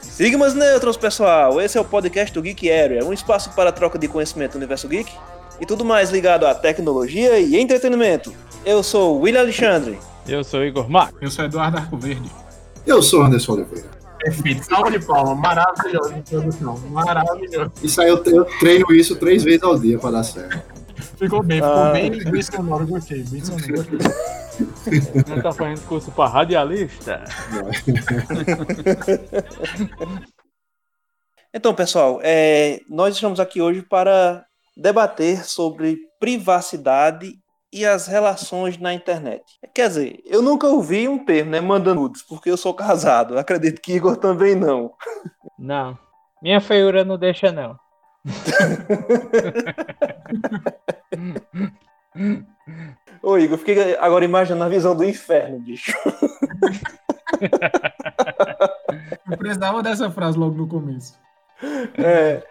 Sigmas Neutros, pessoal! Esse é o podcast do Geek Area, um espaço para troca de conhecimento do universo geek e tudo mais ligado à tecnologia e entretenimento. Eu sou o William Alexandre. Eu sou o Igor Marco. Eu sou Eduardo Arcoverde. Eu sou Anderson Oliveira. Perfeito, salva de palma, maravilhoso introdução, maravilhoso. Isso aí eu, eu treino isso três vezes ao dia para dar certo. Ficou bem, ficou Ah. bem, bem sonoro, gostei, bem sonoro, gostei. Você tá fazendo curso pra radialista? Então, pessoal, é, nós estamos aqui hoje para debater sobre privacidade e as relações na internet. Quer dizer, eu nunca ouvi um termo, né, mandando nudes, porque eu sou casado. Acredito que Igor também não. Não. Minha feiura não deixa, não. Ô, Igor, fiquei agora imaginando a visão do inferno, bicho. Eu precisava dessa frase logo no começo. É,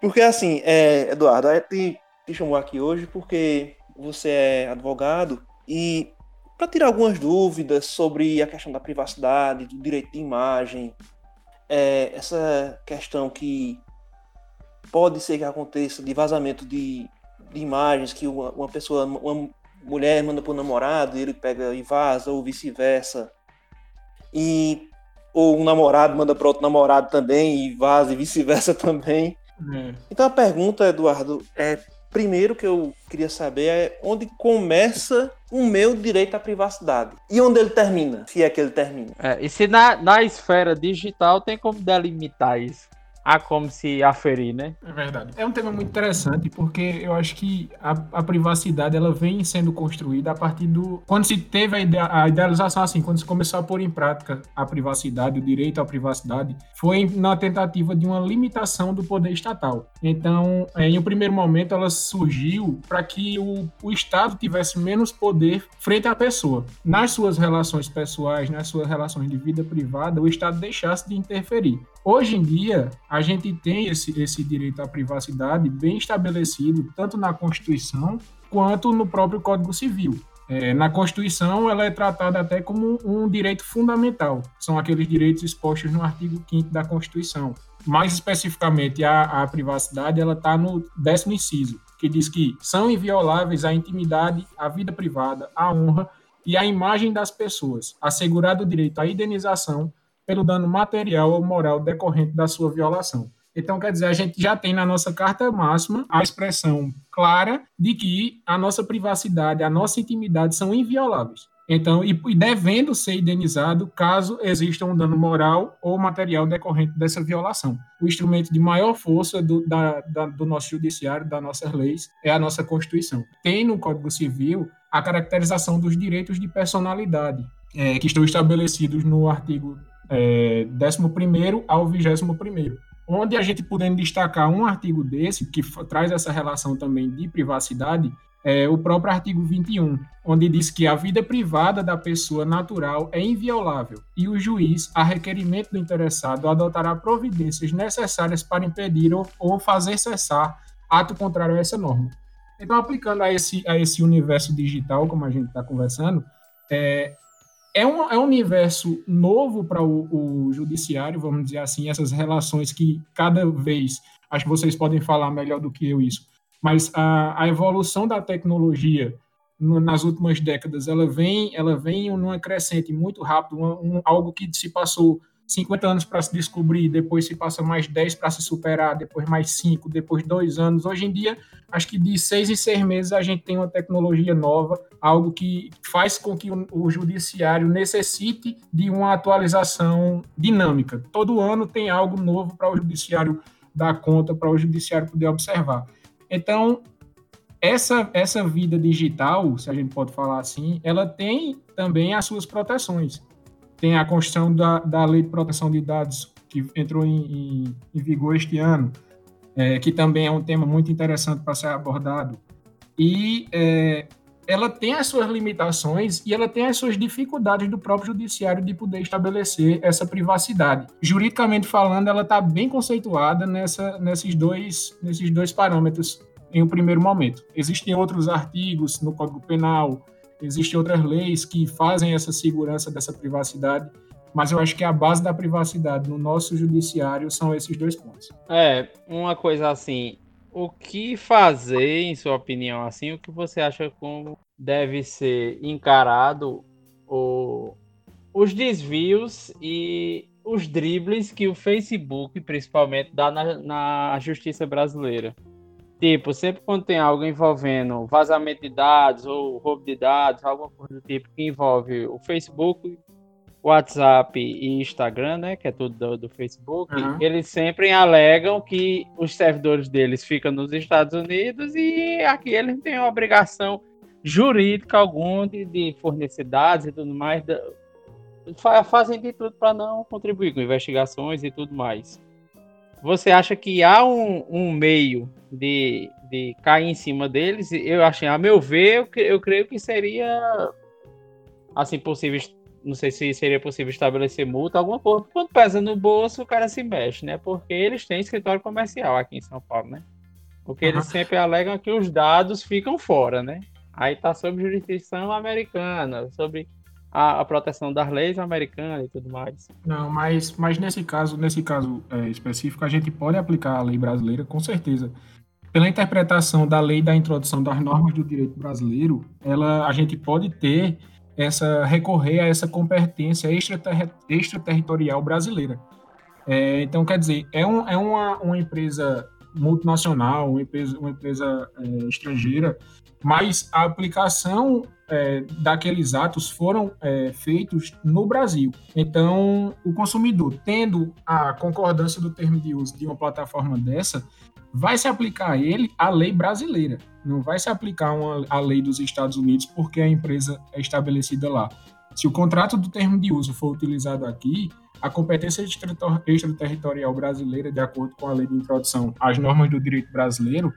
porque assim, é, Eduardo, a gente te chamou aqui hoje porque você é advogado e para tirar algumas dúvidas sobre a questão da privacidade, do direito de imagem, é, essa questão que pode ser que aconteça de vazamento de, de imagens que uma, uma pessoa, uma mulher manda para o namorado e ele pega e vaza, ou vice-versa. E ou um namorado manda para outro namorado também e vaza e vice-versa também. É. Então a pergunta, Eduardo, é primeiro que eu queria saber é onde começa o meu direito à privacidade e onde ele termina, se é que ele termina. É, e se na, na esfera digital tem como delimitar isso? Há como se aferir, né? É verdade. É um tema muito interessante porque eu acho que a, a privacidade ela vem sendo construída a partir do quando se teve a, a idealização assim, quando se começou a pôr em prática a privacidade, o direito à privacidade, foi na tentativa de uma limitação do poder estatal. Então, é, em um primeiro momento, ela surgiu para que o, o Estado tivesse menos poder frente à pessoa. Nas suas relações pessoais, nas suas relações de vida privada, o Estado deixasse de interferir. Hoje em dia, a gente tem esse, esse direito à privacidade bem estabelecido, tanto na Constituição quanto no próprio Código Civil. É, na Constituição, ela é tratada até como um direito fundamental. São aqueles direitos expostos no artigo 5 da Constituição. Mais especificamente, a, a privacidade ela está no décimo inciso, que diz que são invioláveis a intimidade, a vida privada, a honra e a imagem das pessoas, assegurado o direito à indenização pelo dano material ou moral decorrente da sua violação. Então, quer dizer, a gente já tem na nossa carta máxima a expressão clara de que a nossa privacidade, a nossa intimidade são invioláveis. Então, e, e devendo ser indenizado caso exista um dano moral ou material decorrente dessa violação. O instrumento de maior força do, da, da, do nosso judiciário, das nossas leis, é a nossa Constituição. Tem no Código Civil a caracterização dos direitos de personalidade, é, que estão estabelecidos no artigo é, 11 ao 21 onde a gente podendo destacar um artigo desse, que traz essa relação também de privacidade, é o próprio artigo 21, onde diz que a vida privada da pessoa natural é inviolável e o juiz, a requerimento do interessado, adotará providências necessárias para impedir ou, ou fazer cessar ato contrário a essa norma. Então, aplicando a esse, a esse universo digital, como a gente está conversando, é, é um, é um universo novo para o, o judiciário, vamos dizer assim, essas relações que cada vez, acho que vocês podem falar melhor do que eu isso, mas a, a evolução da tecnologia no- nas últimas décadas, ela vem, ela vem numa crescente muito rápido, uma- um- algo que se passou 50 anos para se descobrir, depois se passa mais 10 para se superar, depois mais 5, depois 2 anos. Hoje em dia, acho que de 6 em 6 meses a gente tem uma tecnologia nova, algo que faz com que o, o judiciário necessite de uma atualização dinâmica. Todo ano tem algo novo para o judiciário dar conta, para o judiciário poder observar. Então, essa, essa vida digital, se a gente pode falar assim, ela tem também as suas proteções. Tem a Constituição da, da Lei de Proteção de Dados, que entrou em, em, em vigor este ano, é, que também é um tema muito interessante para ser abordado. E é, ela tem as suas limitações e ela tem as suas dificuldades do próprio judiciário de poder estabelecer essa privacidade. Juridicamente falando, ela está bem conceituada nessa, nesses, dois, nesses dois parâmetros em um primeiro momento. Existem outros artigos no Código Penal, existem outras leis que fazem essa segurança dessa privacidade, Mas eu acho que a base da privacidade no nosso judiciário são esses dois pontos. É, uma coisa assim, o que fazer, em sua opinião, assim, o que você acha como deve ser encarado o, os desvios e os dribles que o Facebook, principalmente, dá na, na justiça brasileira? Tipo, sempre quando tem algo envolvendo vazamento de dados ou roubo de dados, alguma coisa do tipo que envolve o Facebook, WhatsApp e Instagram, né, que é tudo do, do Facebook, Uhum. eles sempre alegam que os servidores deles ficam nos Estados Unidos e aqui eles não têm obrigação jurídica alguma de, de fornecer dados e tudo mais. da- fa- fazem de tudo para não contribuir com investigações e tudo mais. Você acha que há um, um meio de, de cair em cima deles? Eu achei, a meu ver, eu, eu creio que seria assim possível. Não sei se seria possível estabelecer multa, alguma coisa. Quando pesa no bolso, o cara se mexe, né? Porque eles têm escritório comercial aqui em São Paulo, né? Porque eles Aham. sempre alegam que os dados ficam fora, né? Aí tá sob jurisdição americana, sobre a, a proteção das leis americanas e tudo mais. Não, mas, mas nesse caso, nesse caso é, específico, a gente pode aplicar a lei brasileira, com certeza. Pela interpretação da lei da introdução das normas do direito brasileiro, ela, a gente pode ter essa recorrer a essa competência extraterri- extraterritorial brasileira. É, então, quer dizer, é, um, é uma, uma empresa multinacional, uma empresa, uma empresa é, estrangeira, mas a aplicação é, daqueles atos foram é, feitos no Brasil. Então, o consumidor, tendo a concordância do termo de uso de uma plataforma dessa, vai se aplicar a ele a lei brasileira. Não vai se aplicar uma, a lei dos Estados Unidos porque a empresa é estabelecida lá. Se o contrato do termo de uso for utilizado aqui, a competência extraterritorial brasileira, de acordo com a lei de introdução às normas do direito brasileiro,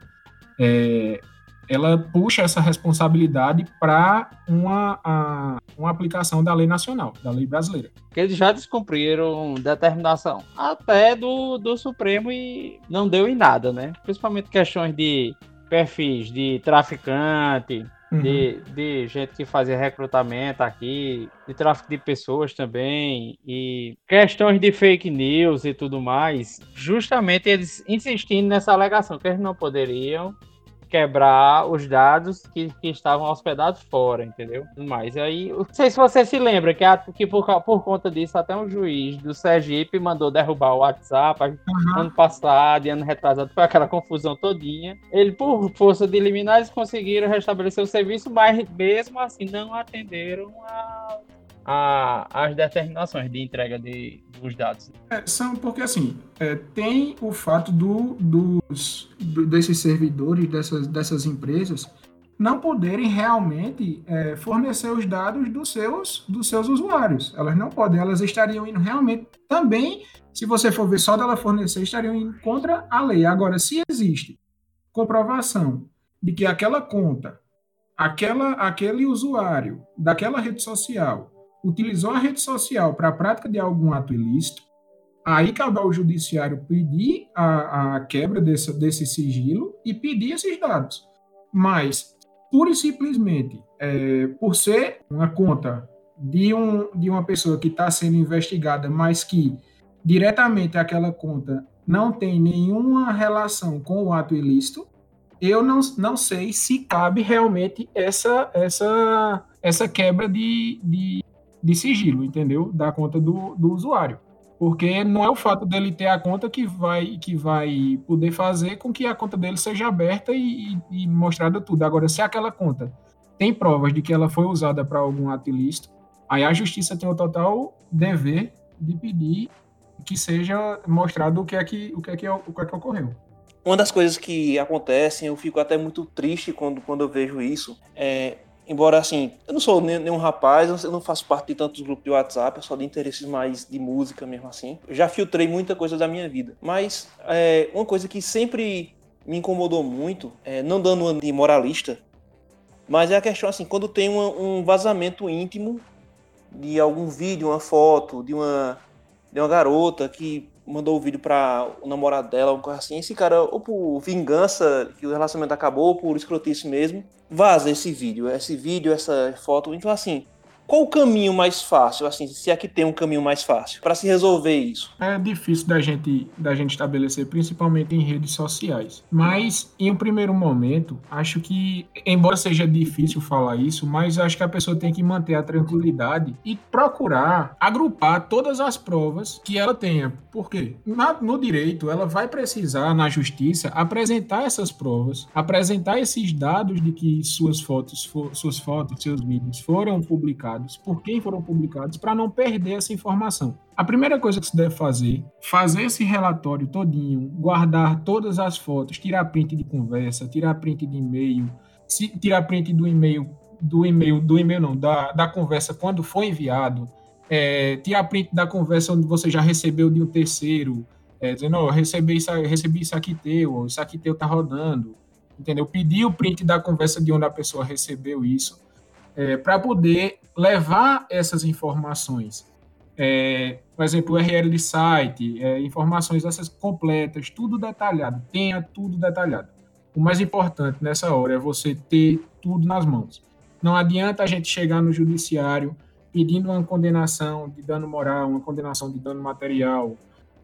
é, ela puxa essa responsabilidade para uma, uma aplicação da lei nacional, da lei brasileira. eles já descumpriram determinação até do, do Supremo e não deu em nada, né? Principalmente questões de perfis de traficante, Uhum. de, de gente que fazia recrutamento aqui, de tráfico de pessoas também, e questões de fake news e tudo mais. Justamente eles insistindo nessa alegação que eles não poderiam quebrar os dados que, que estavam hospedados fora, entendeu? Mas aí, não sei se você se lembra que, a- que por, por conta disso até um juiz do Sergipe mandou derrubar o WhatsApp Uhum. ano passado e ano retrasado, foi aquela confusão todinha. Ele, por força de liminar, eles conseguiram restabelecer o serviço, mas mesmo assim não atenderam a, a- as determinações de entrega de, dos dados. É, são porque assim é, tem o fato do, dos do- desses servidores dessas, dessas empresas não poderem realmente é, fornecer os dados dos seus dos seus usuários. Elas não podem, elas estariam indo realmente também, se você for ver só dela fornecer, estariam indo contra a lei. Agora, se existe comprovação de que aquela conta, aquela aquele usuário daquela rede social utilizou a rede social para a prática de algum ato ilícito, aí cabe ao judiciário pedir a, a quebra desse, desse sigilo e pedir esses dados. Mas, pura e simplesmente, é, por ser uma conta de, um, de uma pessoa que está sendo investigada, mas que diretamente aquela conta não tem nenhuma relação com o ato ilícito, eu não, não sei se cabe realmente essa, essa, essa quebra de, de, de sigilo, entendeu? Da conta do, do usuário. Porque não é o fato dele ter a conta que vai, que vai poder fazer com que a conta dele seja aberta e, e, e mostrada tudo. Agora, se aquela conta tem provas de que ela foi usada para algum ato ilícito, aí a justiça tem o total dever de pedir que seja mostrado o que é que, o que, é que, o que, é que ocorreu. Uma das coisas que acontecem, eu fico até muito triste quando, quando eu vejo isso, é embora assim, eu não sou nenhum rapaz, eu não faço parte de tantos grupos de WhatsApp, eu sou de interesses mais de música mesmo assim. Eu já filtrei muita coisa da minha vida. Mas é, uma coisa que sempre me incomodou muito, é, não dando uma de moralista, mas é a questão assim, quando tem uma, um vazamento íntimo de algum vídeo, uma foto, de uma, de uma garota que mandou o vídeo para o namorado dela, alguma coisa assim, esse cara, ou por vingança, que o relacionamento acabou, ou por escrotice mesmo, vaza esse vídeo, esse vídeo, essa foto. Então, assim, qual o caminho mais fácil, assim, se é que tem um caminho mais fácil para se resolver isso? É difícil da gente, da gente estabelecer, principalmente em redes sociais. Mas, em um primeiro momento, acho que, embora seja difícil falar isso, mas acho que a pessoa tem que manter a tranquilidade e procurar agrupar todas as provas que ela tenha. Por quê? Na, no direito, ela vai precisar, na justiça, apresentar essas provas, apresentar esses dados de que suas fotos, for, suas fotos, seus vídeos foram publicados publicados, por quem foram publicados, para não perder essa informação. A primeira coisa que você deve fazer, fazer esse relatório todinho, guardar todas as fotos, tirar print de conversa, tirar print de e-mail, tirar print do e-mail, do e-mail, do e-mail não, da, da conversa quando foi enviado, é, tirar print da conversa onde você já recebeu de um terceiro, é, dizendo, oh, recebi isso, recebi isso aqui teu, isso aqui teu tá rodando, entendeu? Pedir o print da conversa de onde a pessoa recebeu isso, é, para poder levar essas informações. É, por exemplo, URL de site, é, informações essas completas, tudo detalhado, tenha tudo detalhado. O mais importante nessa hora é você ter tudo nas mãos. Não adianta a gente chegar no judiciário pedindo uma condenação de dano moral, uma condenação de dano material,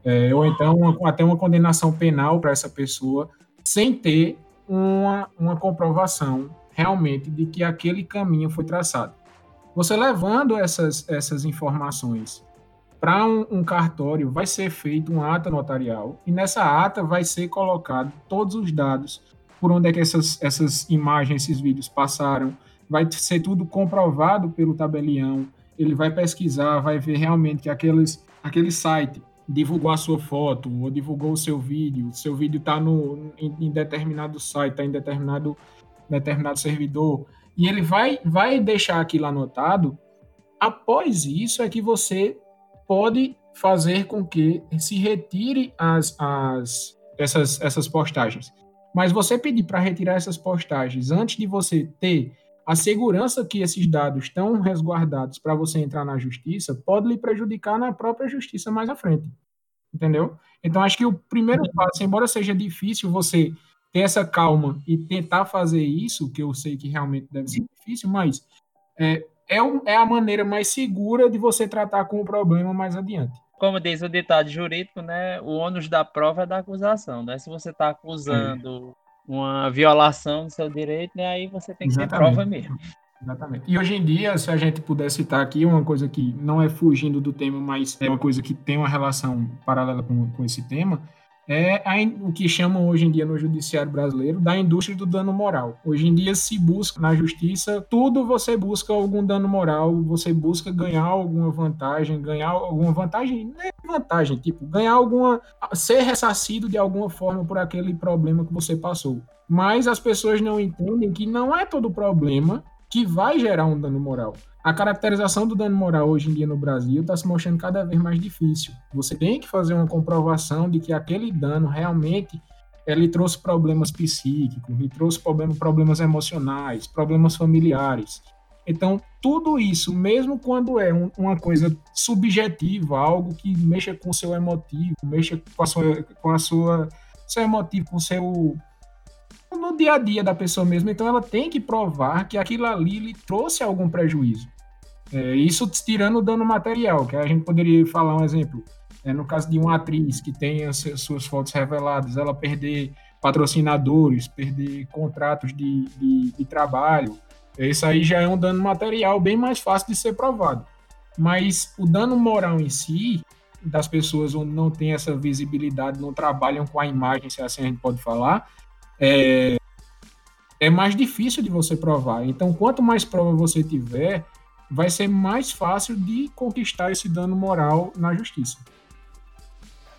é, ou então uma, até uma condenação penal para essa pessoa, sem ter uma, uma comprovação realmente de que aquele caminho foi traçado. Você levando essas, essas informações para um, um, cartório, vai ser feito uma ata notarial e nessa ata vai ser colocado todos os dados por onde é que essas, essas imagens, esses vídeos passaram, vai ser tudo comprovado pelo tabelião, ele vai pesquisar, vai ver realmente que aqueles, aquele site divulgou a sua foto ou divulgou o seu vídeo, seu vídeo está em, em determinado site, está em determinado, determinado servidor, e ele vai, vai deixar aquilo anotado. Após isso é que você pode fazer com que se retire as, as, essas, essas postagens. Mas você pedir para retirar essas postagens antes de você ter a segurança que esses dados estão resguardados para você entrar na justiça pode lhe prejudicar na própria justiça mais à frente. Entendeu? Então, acho que o primeiro passo, embora seja difícil você ter essa calma e tentar fazer isso, que eu sei que realmente deve ser difícil, mas é, é, é a maneira mais segura de você tratar com o problema mais adiante. Como diz o ditado jurídico, né, o ônus da prova é da acusação, né? Se você está acusando é. uma violação do seu direito, né, aí você tem que Exatamente. ter prova mesmo. Exatamente. E hoje em dia, se a gente puder citar aqui uma coisa que não é fugindo do tema, mas é uma coisa que tem uma relação paralela com, com esse tema, é o que chamam hoje em dia no judiciário brasileiro da indústria do dano moral. Hoje em dia se busca na justiça tudo você busca algum dano moral, você busca ganhar alguma vantagem, ganhar alguma vantagem, não é vantagem, tipo, ganhar alguma ser ressarcido de alguma forma por aquele problema que você passou. Mas as pessoas não entendem que não é todo problema que vai gerar um dano moral. A caracterização do dano moral hoje em dia no Brasil está se mostrando cada vez mais difícil. Você tem que fazer uma comprovação de que aquele dano realmente ele trouxe problemas psíquicos, ele trouxe problem, problemas emocionais, problemas familiares. Então, tudo isso, mesmo quando é um, uma coisa subjetiva, algo que mexa com o seu emotivo, mexa com a sua, com a sua seu emotivo, com o seu no dia a dia da pessoa mesmo, então ela tem que provar que aquilo ali lhe trouxe algum prejuízo. É, isso tirando o dano material, que a gente poderia falar um exemplo. É, no caso de uma atriz que tem as suas fotos reveladas, ela perder patrocinadores, perder contratos de, de, de trabalho, isso aí já é um dano material bem mais fácil de ser provado. Mas o dano moral em si, das pessoas onde não tem essa visibilidade, não trabalham com a imagem, se assim a gente pode falar, é, é mais difícil de você provar. Então, quanto mais prova você tiver, vai ser mais fácil de conquistar esse dano moral na justiça.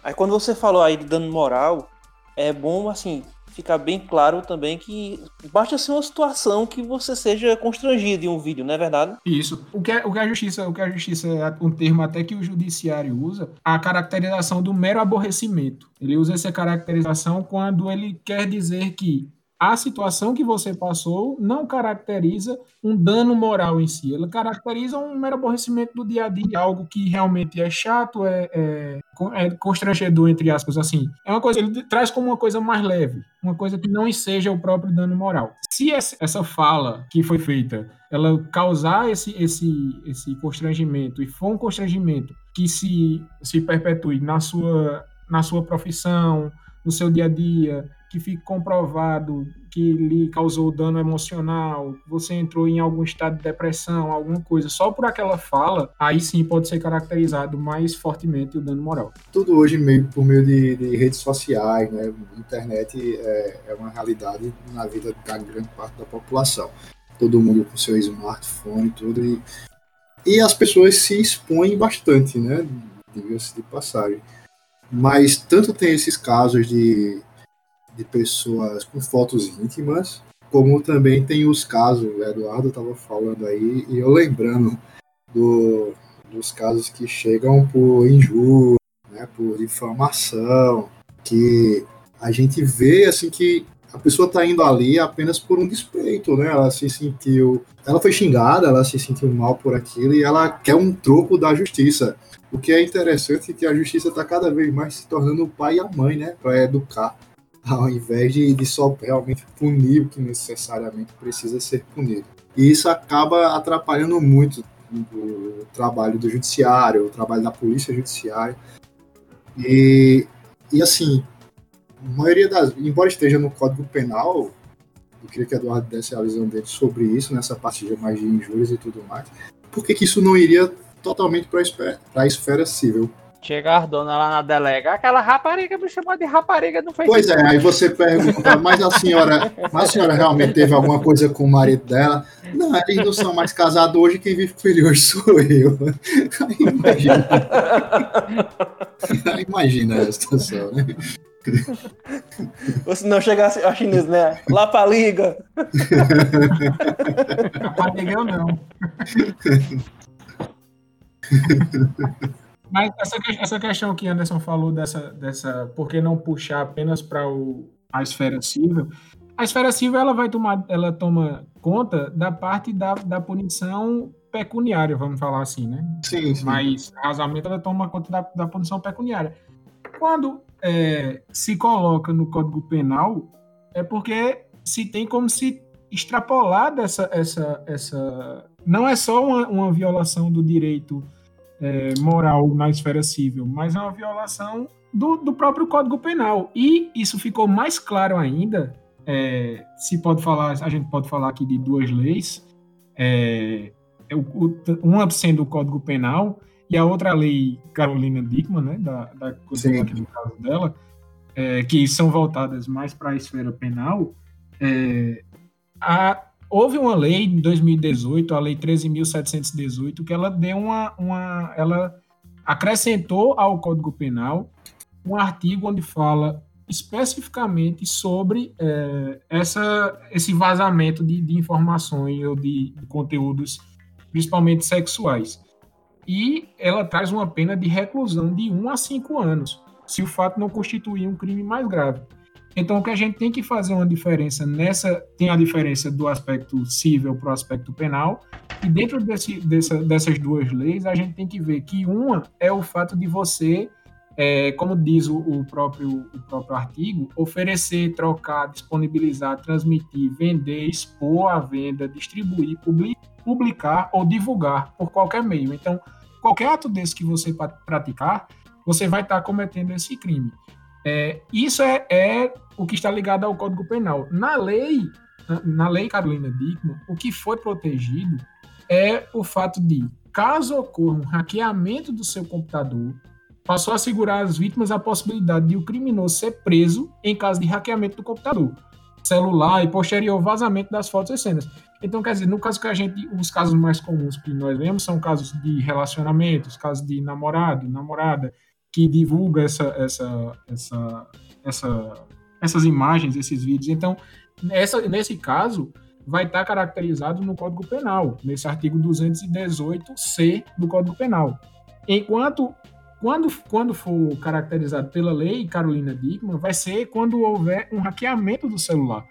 Aí, quando você falou aí de dano moral, é bom, assim, ficar bem claro também que basta ser uma situação que você seja constrangido em um vídeo, não é verdade? Isso. O que, é, o que a justiça, o que a justiça, um termo até que o judiciário usa, a caracterização do mero aborrecimento. Ele usa essa caracterização quando ele quer dizer que a situação que você passou não caracteriza um dano moral em si, ela caracteriza um mero aborrecimento do dia a dia, algo que realmente é chato, é, é, é constrangedor, entre aspas, assim. É uma coisa, ele traz como uma coisa mais leve, uma coisa que não seja o próprio dano moral. Se essa fala que foi feita, ela causar esse, esse, esse constrangimento, e for um constrangimento que se, se perpetue na sua, na sua profissão, no seu dia a dia, que fique comprovado que lhe causou dano emocional, você entrou em algum estado de depressão, alguma coisa, só por aquela fala, aí sim pode ser caracterizado mais fortemente o dano moral. Tudo hoje meio por meio de, de redes sociais, né? Internet é, é, uma realidade na vida da grande parte da população. Todo mundo com seu smartphone e tudo, e, e as pessoas se expõem bastante, né? Diga-se de passagem. Mas tanto tem esses casos de de pessoas com fotos íntimas, como também tem os casos, o Eduardo estava falando aí, e eu lembrando do, dos casos que chegam por injúria, né, por difamação, que a gente vê assim que a pessoa está indo ali apenas por um despeito, né? Ela se sentiu, ela foi xingada, ela se sentiu mal por aquilo e ela quer um troco da justiça. O que é interessante é que a justiça está cada vez mais se tornando o pai e a mãe, né? Para educar ao invés de, de só realmente punir o que necessariamente precisa ser punido. E isso acaba atrapalhando muito o trabalho do judiciário, o trabalho da polícia judiciária. E, e assim, a maioria das. Embora esteja no Código Penal, eu queria que Eduardo desse a visão dele sobre isso, nessa parte de mais de injúrias e tudo mais, por que, que isso não iria totalmente para a esfera civil? Chega a dona lá na delega, aquela rapariga me chamou de rapariga não fez Pois é, aí você pergunta, mas a senhora, mas a senhora realmente teve alguma coisa com o marido dela? Não, eles não são mais casados hoje, quem vive com ele hoje sou eu. Aí imagina. Aí imagina a situação, né? Ou se não chegasse a chinês, né? Lá pra liga. Rapariga eu não. Mas essa, essa questão que Anderson falou dessa, dessa por que não puxar apenas para a esfera civil, a esfera civil ela vai tomar, ela toma conta da parte da, da punição pecuniária, vamos falar assim, né? Sim, sim. Mas razoamento ela toma conta da, da punição pecuniária. Quando é, se coloca no Código Penal, é porque se tem como se extrapolar dessa essa essa não é só uma, uma violação do direito é, moral na esfera civil, mas é uma violação do, do, próprio Código Penal. E isso ficou mais claro ainda. É, se pode falar, a gente pode falar aqui de duas leis, é, é uma sendo o Código Penal e a outra lei Carolina Dickman, né, da, da no caso dela, é, que são voltadas mais para a esfera penal. É, a, houve uma lei em 2018, a lei 13.718, que ela deu uma, uma, ela acrescentou ao Código Penal um artigo onde fala especificamente sobre é, essa, esse vazamento de, de informações ou de, de conteúdos, principalmente sexuais. E ela traz uma pena de reclusão de 1 a 5 anos, se o fato não constituir um crime mais grave. Então, o que a gente tem que fazer uma diferença nessa, tem a diferença do aspecto civil para o aspecto penal, e dentro desse, dessa, dessas duas leis, a gente tem que ver que uma é o fato de você, é, como diz o, o, próprio, o próprio artigo, oferecer, trocar, disponibilizar, transmitir, vender, expor à venda, distribuir, publicar ou divulgar por qualquer meio. Então, qualquer ato desse que você praticar, você vai estar cometendo esse crime. É, isso é, é, o que está ligado ao Código Penal. Na lei, na, lei Carolina Dickman, o que foi protegido é o fato de, caso ocorra um hackeamento do seu computador, passou a assegurar às vítimas a possibilidade de o criminoso ser preso em caso de hackeamento do computador, celular e posterior vazamento das fotos e cenas. Então, quer dizer, no caso que a gente, os casos mais comuns que nós vemos são casos de relacionamentos, casos de namorado, namorada, que divulga essa, essa, essa, essa, essas imagens, esses vídeos. Então, nessa, nesse caso, vai estar caracterizado no Código Penal, nesse artigo 218C do Código Penal. Enquanto, quando, quando for caracterizado pela lei Carolina Dickman, vai ser quando houver um hackeamento do celular.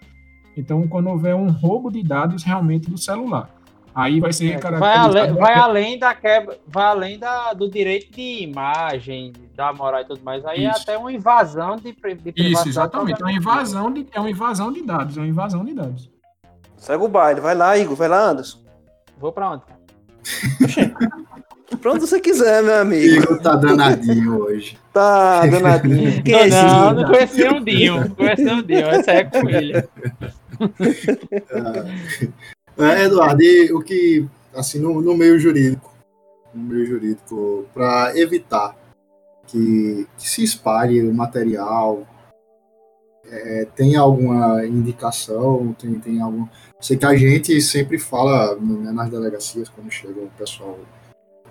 Então, quando houver um roubo de dados realmente do celular, aí vai ser é, vai além, vai além da quebra, vai além da, do direito de imagem, da moral e tudo mais. Aí é Isso. é até uma invasão de, de Isso, exatamente. É uma invasão de, é uma invasão de dados, é uma invasão de dados. Segue o baile, vai lá, Igor, vai lá, Anderson. Vou pra onde? Pra onde você quiser, meu amigo. Igor tá danadinho hoje. Tá danadinho. Quem é não, não conheci um Dinho. Não conheci um Dinho. Essa é com ele. É, Eduardo, e o que, assim, no, no meio jurídico, no meio jurídico, para evitar que, que, se espalhe o material, é, tem alguma indicação, tem, tem algum... Sei que a gente sempre fala né, nas delegacias, quando chega o pessoal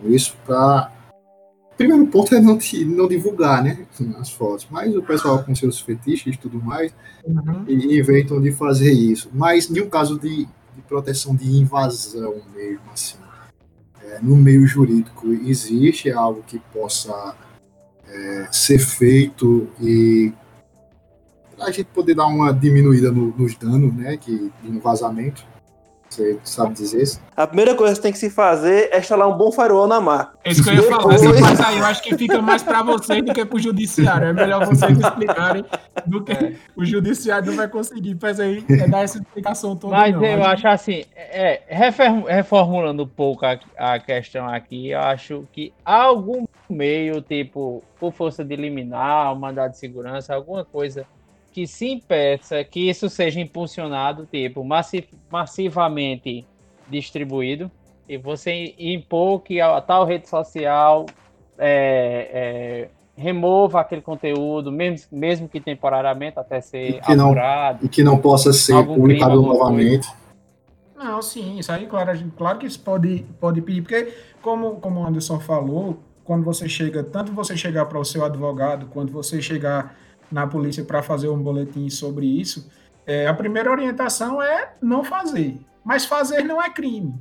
com isso, para primeiro ponto é não, não divulgar, né, as fotos, mas o pessoal com seus fetiches e tudo mais, uhum. inventam de fazer isso. Mas em um caso de, de proteção de invasão mesmo, assim. É, no meio jurídico existe algo que possa é, ser feito e a gente poder dar uma diminuída no, nos danos, né, que, de um vazamento. Você sabe dizer isso? A primeira coisa que tem que se fazer é instalar um bom firewall na marca. É isso que eu ia falar. Depois... Mas aí eu acho que fica mais para vocês do que para o judiciário. É melhor vocês explicarem do que é. o judiciário não vai conseguir fazer, é, dar essa explicação toda. Mas não. eu acho assim, é, reformulando um pouco a, a questão aqui, eu acho que algum meio, tipo, por força de liminar, um mandado de segurança, alguma coisa que se impeça que isso seja impulsionado, tipo, massivamente distribuído, e você impor que a tal rede social é, é, remova aquele conteúdo, mesmo, mesmo que temporariamente, até ser e que apurado. Não, e que não possa ser publicado novamente. Não, sim, isso aí, claro, claro que isso pode, pode pedir, porque, como, como o Anderson falou, quando você chega, tanto você chegar para o seu advogado, quando você chegar na polícia para fazer um boletim sobre isso, é, a primeira orientação é não fazer. Mas fazer não é crime.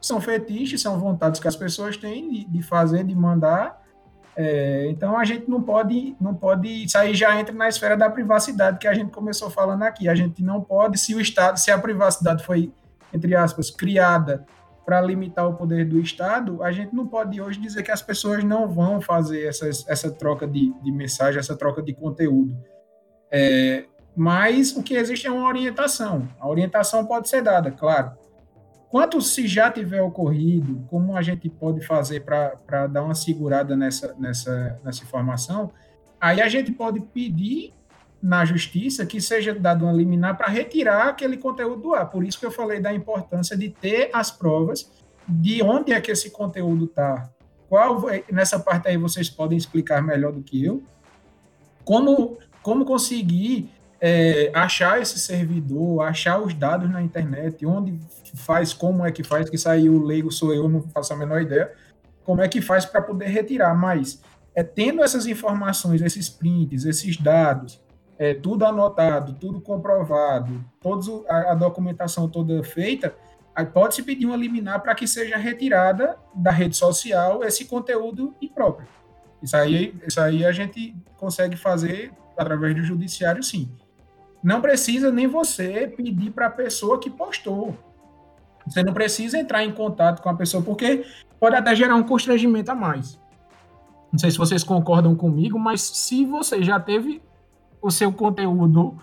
São fetiches, são vontades que as pessoas têm de, de fazer, de mandar. É, então a gente não pode, não pode. Isso aí já entra na esfera da privacidade que a gente começou falando aqui. A gente não pode, se o Estado, se a privacidade foi, entre aspas, criada para limitar o poder do Estado, a gente não pode hoje dizer que as pessoas não vão fazer essas, essa troca de, de mensagem, essa troca de conteúdo. É, mas o que existe é uma orientação. A orientação pode ser dada, claro. Quanto se já tiver ocorrido, como a gente pode fazer para dar uma segurada nessa, nessa, nessa informação, aí a gente pode pedir na justiça que seja dado uma liminar para retirar aquele conteúdo do ar. Por isso que eu falei da importância de ter as provas de onde é que esse conteúdo está. Qual nessa parte aí vocês podem explicar melhor do que eu? Como como conseguir é, achar esse servidor, achar os dados na internet, onde faz, como é que faz, que saiu o leigo sou eu, não faço a menor ideia, como é que faz para poder retirar, mas é tendo essas informações, esses prints, esses dados, é, tudo anotado, tudo comprovado, todos a, a documentação toda feita, pode-se pedir uma liminar para que seja retirada da rede social esse conteúdo impróprio. Isso aí, isso aí a gente consegue fazer através do judiciário, sim. Não precisa nem você pedir para a pessoa que postou. Você não precisa entrar em contato com a pessoa, porque pode até gerar um constrangimento a mais. Não sei se vocês concordam comigo, mas se você já teve o seu conteúdo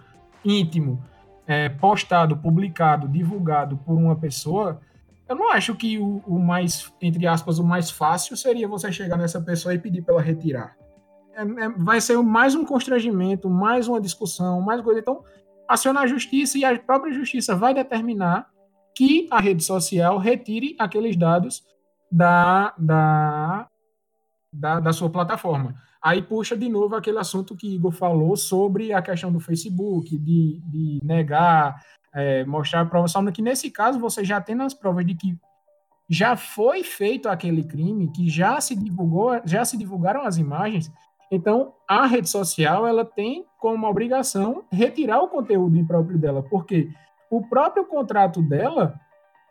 íntimo é, postado, publicado, divulgado por uma pessoa, eu não acho que o, o, mais, entre aspas, o mais fácil seria você chegar nessa pessoa e pedir para ela retirar. É, é, vai ser mais um constrangimento, mais uma discussão, mais coisa. Então, aciona a justiça e a própria justiça vai determinar que a rede social retire aqueles dados da, da, da, da sua plataforma. Aí puxa de novo aquele assunto que Igor falou sobre a questão do Facebook, de, de negar, é, mostrar a prova, só que nesse caso você já tem as provas de que já foi feito aquele crime, que já se divulgou, já se divulgaram as imagens. Então, a rede social ela tem como obrigação retirar o conteúdo impróprio dela, porque o próprio contrato dela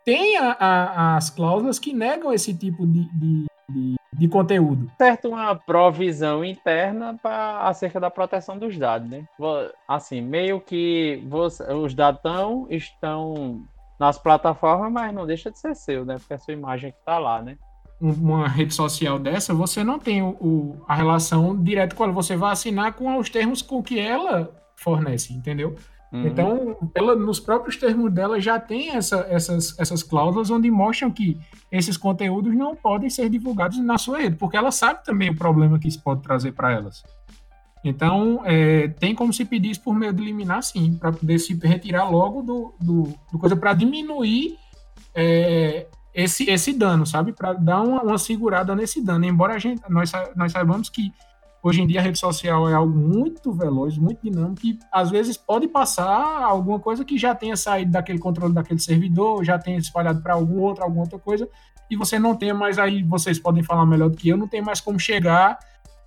tem a, a, as cláusulas que negam esse tipo de, de, de de conteúdo. certo uma provisão interna para acerca da proteção dos dados, né? Assim, meio que você- os dados tão, estão nas plataformas, mas não deixa de ser seu, né? Porque é a sua imagem que tá lá, né? Um- Uma rede social dessa, você não tem o, o- a relação direta com ela. Você vai assinar com os termos com que ela fornece, entendeu? Uhum. Então, ela, nos próprios termos dela já tem essa- essas, essas cláusulas onde mostram que esses conteúdos não podem ser divulgados na sua rede, porque ela sabe também o problema que isso pode trazer para elas. Então, é, tem como se pedir isso por meio de liminar, sim, para poder se retirar logo do, do, do coisa, para diminuir é, esse, esse dano, sabe? Para dar uma, uma segurada nesse dano. Embora a gente, nós, nós saibamos que hoje em dia a rede social é algo muito veloz, muito dinâmico, e às vezes pode passar alguma coisa que já tenha saído daquele controle daquele servidor, já tenha espalhado para algum outro, alguma outra coisa, e você não tenha mais aí, vocês podem falar melhor do que eu, não tem mais como chegar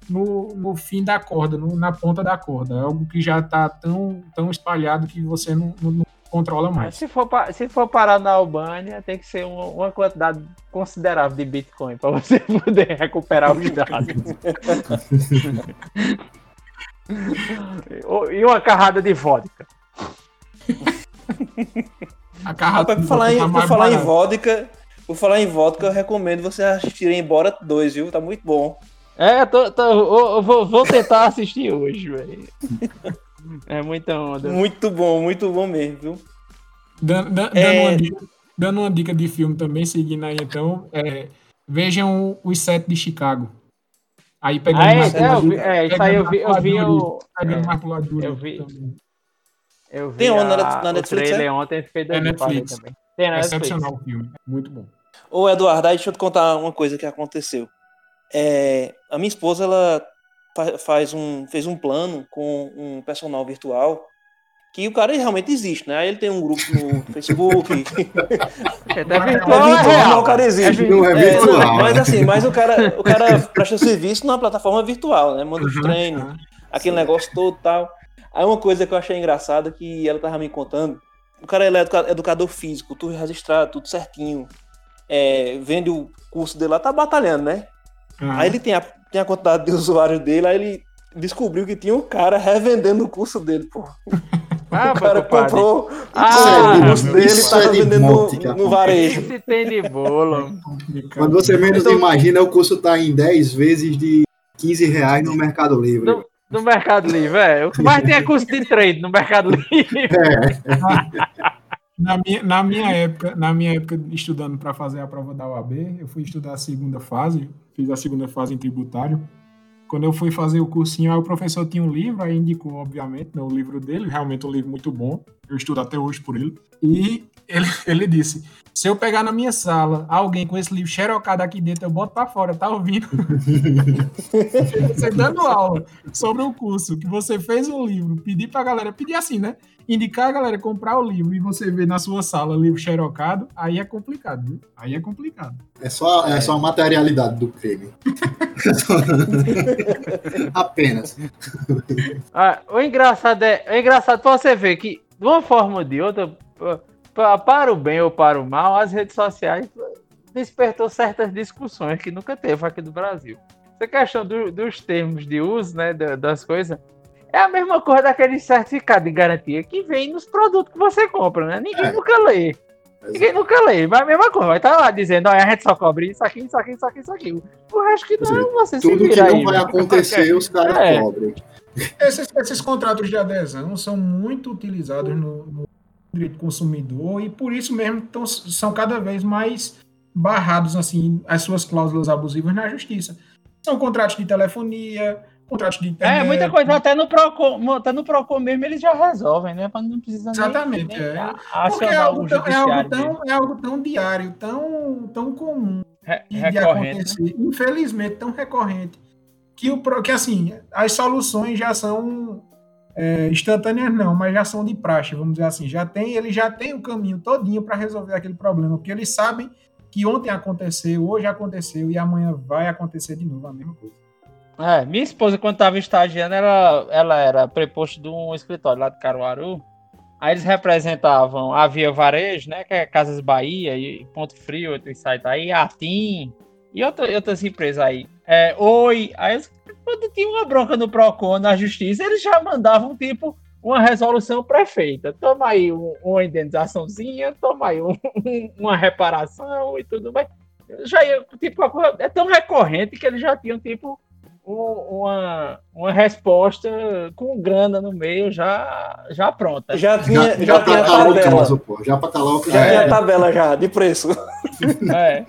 no, no fim da corda, no- na ponta da corda. É algo que já está tão, tão espalhado que você não- não controla mais. se for, se for parar na Albânia, tem que ser uma, uma quantidade considerável de Bitcoin para você poder recuperar os dados. e uma carrada de vodka. A carrada Rapaz, por falar, em, tá por falar em vodka, por falar em vodka, eu recomendo você assistirem Embora 2, viu? Tá muito bom. É, tô, tô- eu- eu vou, vou tentar assistir hoje, velho. É muita onda. Muito bom, muito bom mesmo, viu? Dan- dan- Dando, É. uma dica, dando uma dica de filme também, seguindo aí então, é, vejam os sete de Chicago. Aí pegando Ah, é, pro é, eu lado- vi- é, isso aí eu vi, eu vi o. Pegando é, lado do eu vi. também. Eu vi Tem na a- Net- na o Netflix, trailer ontem e fiquei doido É Netflix. também. Tem na Netflix. Excepcional o filme. Muito bom. Ô, Eduardo, aí deixa eu te contar uma coisa que aconteceu. É, a minha esposa, ela faz um, fez um plano com um personal virtual que o cara realmente existe, né? Aí ele tem um grupo no Facebook. É, É virtual, é virtual, real. o cara existe. Não é virtual, não, mas assim, mas o cara, o cara presta serviço numa plataforma virtual, né? Manda os Uhum, treinos, uhum. aquele negócio todo e tal. Aí uma coisa que eu achei engraçada que ela tava me contando, o cara ele é educa- educador físico, tudo registrado, tudo certinho. É, vende o curso dele lá, tá batalhando, né? Uhum. Aí ele tem a, tem a quantidade de usuários dele, aí ele descobriu que tinha um cara revendendo o curso dele, pô. Ah, o cara comprou Ah, o curso dele e isso tava é de vendendo monte, no, no varejo. Esse tem de bolo. Complicado. Quando você menos Então- imagina, o curso tá em 10 vezes de 15 reais no Mercado Livre. No, no Mercado Livre, é. O que mais tem é curso de trade no Mercado Livre. Na minha, na minha época, na minha época estudando para fazer a prova da OAB, eu fui estudar a segunda fase, fiz a segunda fase em tributário. Quando eu fui fazer o cursinho, aí o professor tinha um livro, aí indicou, obviamente, né, o livro dele, realmente um livro muito bom. Eu estudo até hoje por ele. E ele, ele disse: se eu pegar na minha sala alguém com esse livro xerocado aqui dentro, eu boto para fora, tá ouvindo? você dando aula sobre o curso, que você fez um livro, pedir pra galera, pedir assim, né? Indicar a galera comprar o livro e você ver na sua sala livro xerocado, aí é complicado, viu? Aí é complicado. É só, é só a materialidade do crime. Apenas. Ah, o engraçado é, é engraçado pra você ver que, de uma forma ou de outra, para o bem ou para o mal, as redes sociais despertou certas discussões que nunca teve aqui no Brasil. Essa questão do- dos termos de uso, né, da- das coisas, é a mesma coisa daquele certificado de garantia que vem nos produtos que você compra, né? Ninguém É. nunca lê. Ninguém nunca lê, mas a mesma coisa, vai estar lá dizendo, olha, a gente só cobre isso aqui, isso aqui, isso aqui, isso aqui. O resto que não, você se Tudo que vira não aí. vai acontecer, os caras É. cobrem. Esses, esses contratos de adesão são muito utilizados no, no direito do consumidor e por isso mesmo tão- são cada vez mais barrados assim as suas cláusulas abusivas na justiça. São contratos de telefonia, contratos de internet. É, muita coisa até no Procon, até no Procon mesmo eles já resolvem, né? Não precisar nem- Exatamente, nem é. a- Porque é algo, tão, é, algo tão, é algo tão diário, tão, tão comum Re- de, né? acontecer, infelizmente tão recorrente, que, o, que assim, as soluções já são é, instantâneas não, mas já são de praxe, vamos dizer assim, já tem, ele já tem o caminho todinho para resolver aquele problema, porque eles sabem que ontem aconteceu, hoje aconteceu e amanhã vai acontecer de novo a mesma coisa. É, minha esposa, quando estava estagiando, ela, ela era preposto de um escritório lá de Caruaru. Aí eles representavam a Via Varejo, né? Que é Casas Bahia e Ponto Frio, outro site aí, a TIM, E outra, outras empresas aí. É, Oi, aí quando tinha uma bronca no PROCON, na justiça, eles já mandavam, tipo, uma resolução pré-feita. Toma aí um, uma indenizaçãozinha, toma aí um, uma reparação e tudo mais. Já ia, tipo, é tão recorrente que eles já tinham, tipo, uma, uma resposta com grana no meio já, já pronta. Já tinha, já, já, já tinha tabela. Caso, pô. Já para calar o Já é. tinha tabela já, de preço. É.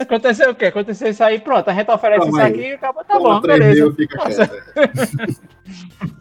Aconteceu o quê? Aconteceu isso aí, pronto, a gente oferece isso aqui e acaba, tá bom, beleza. fica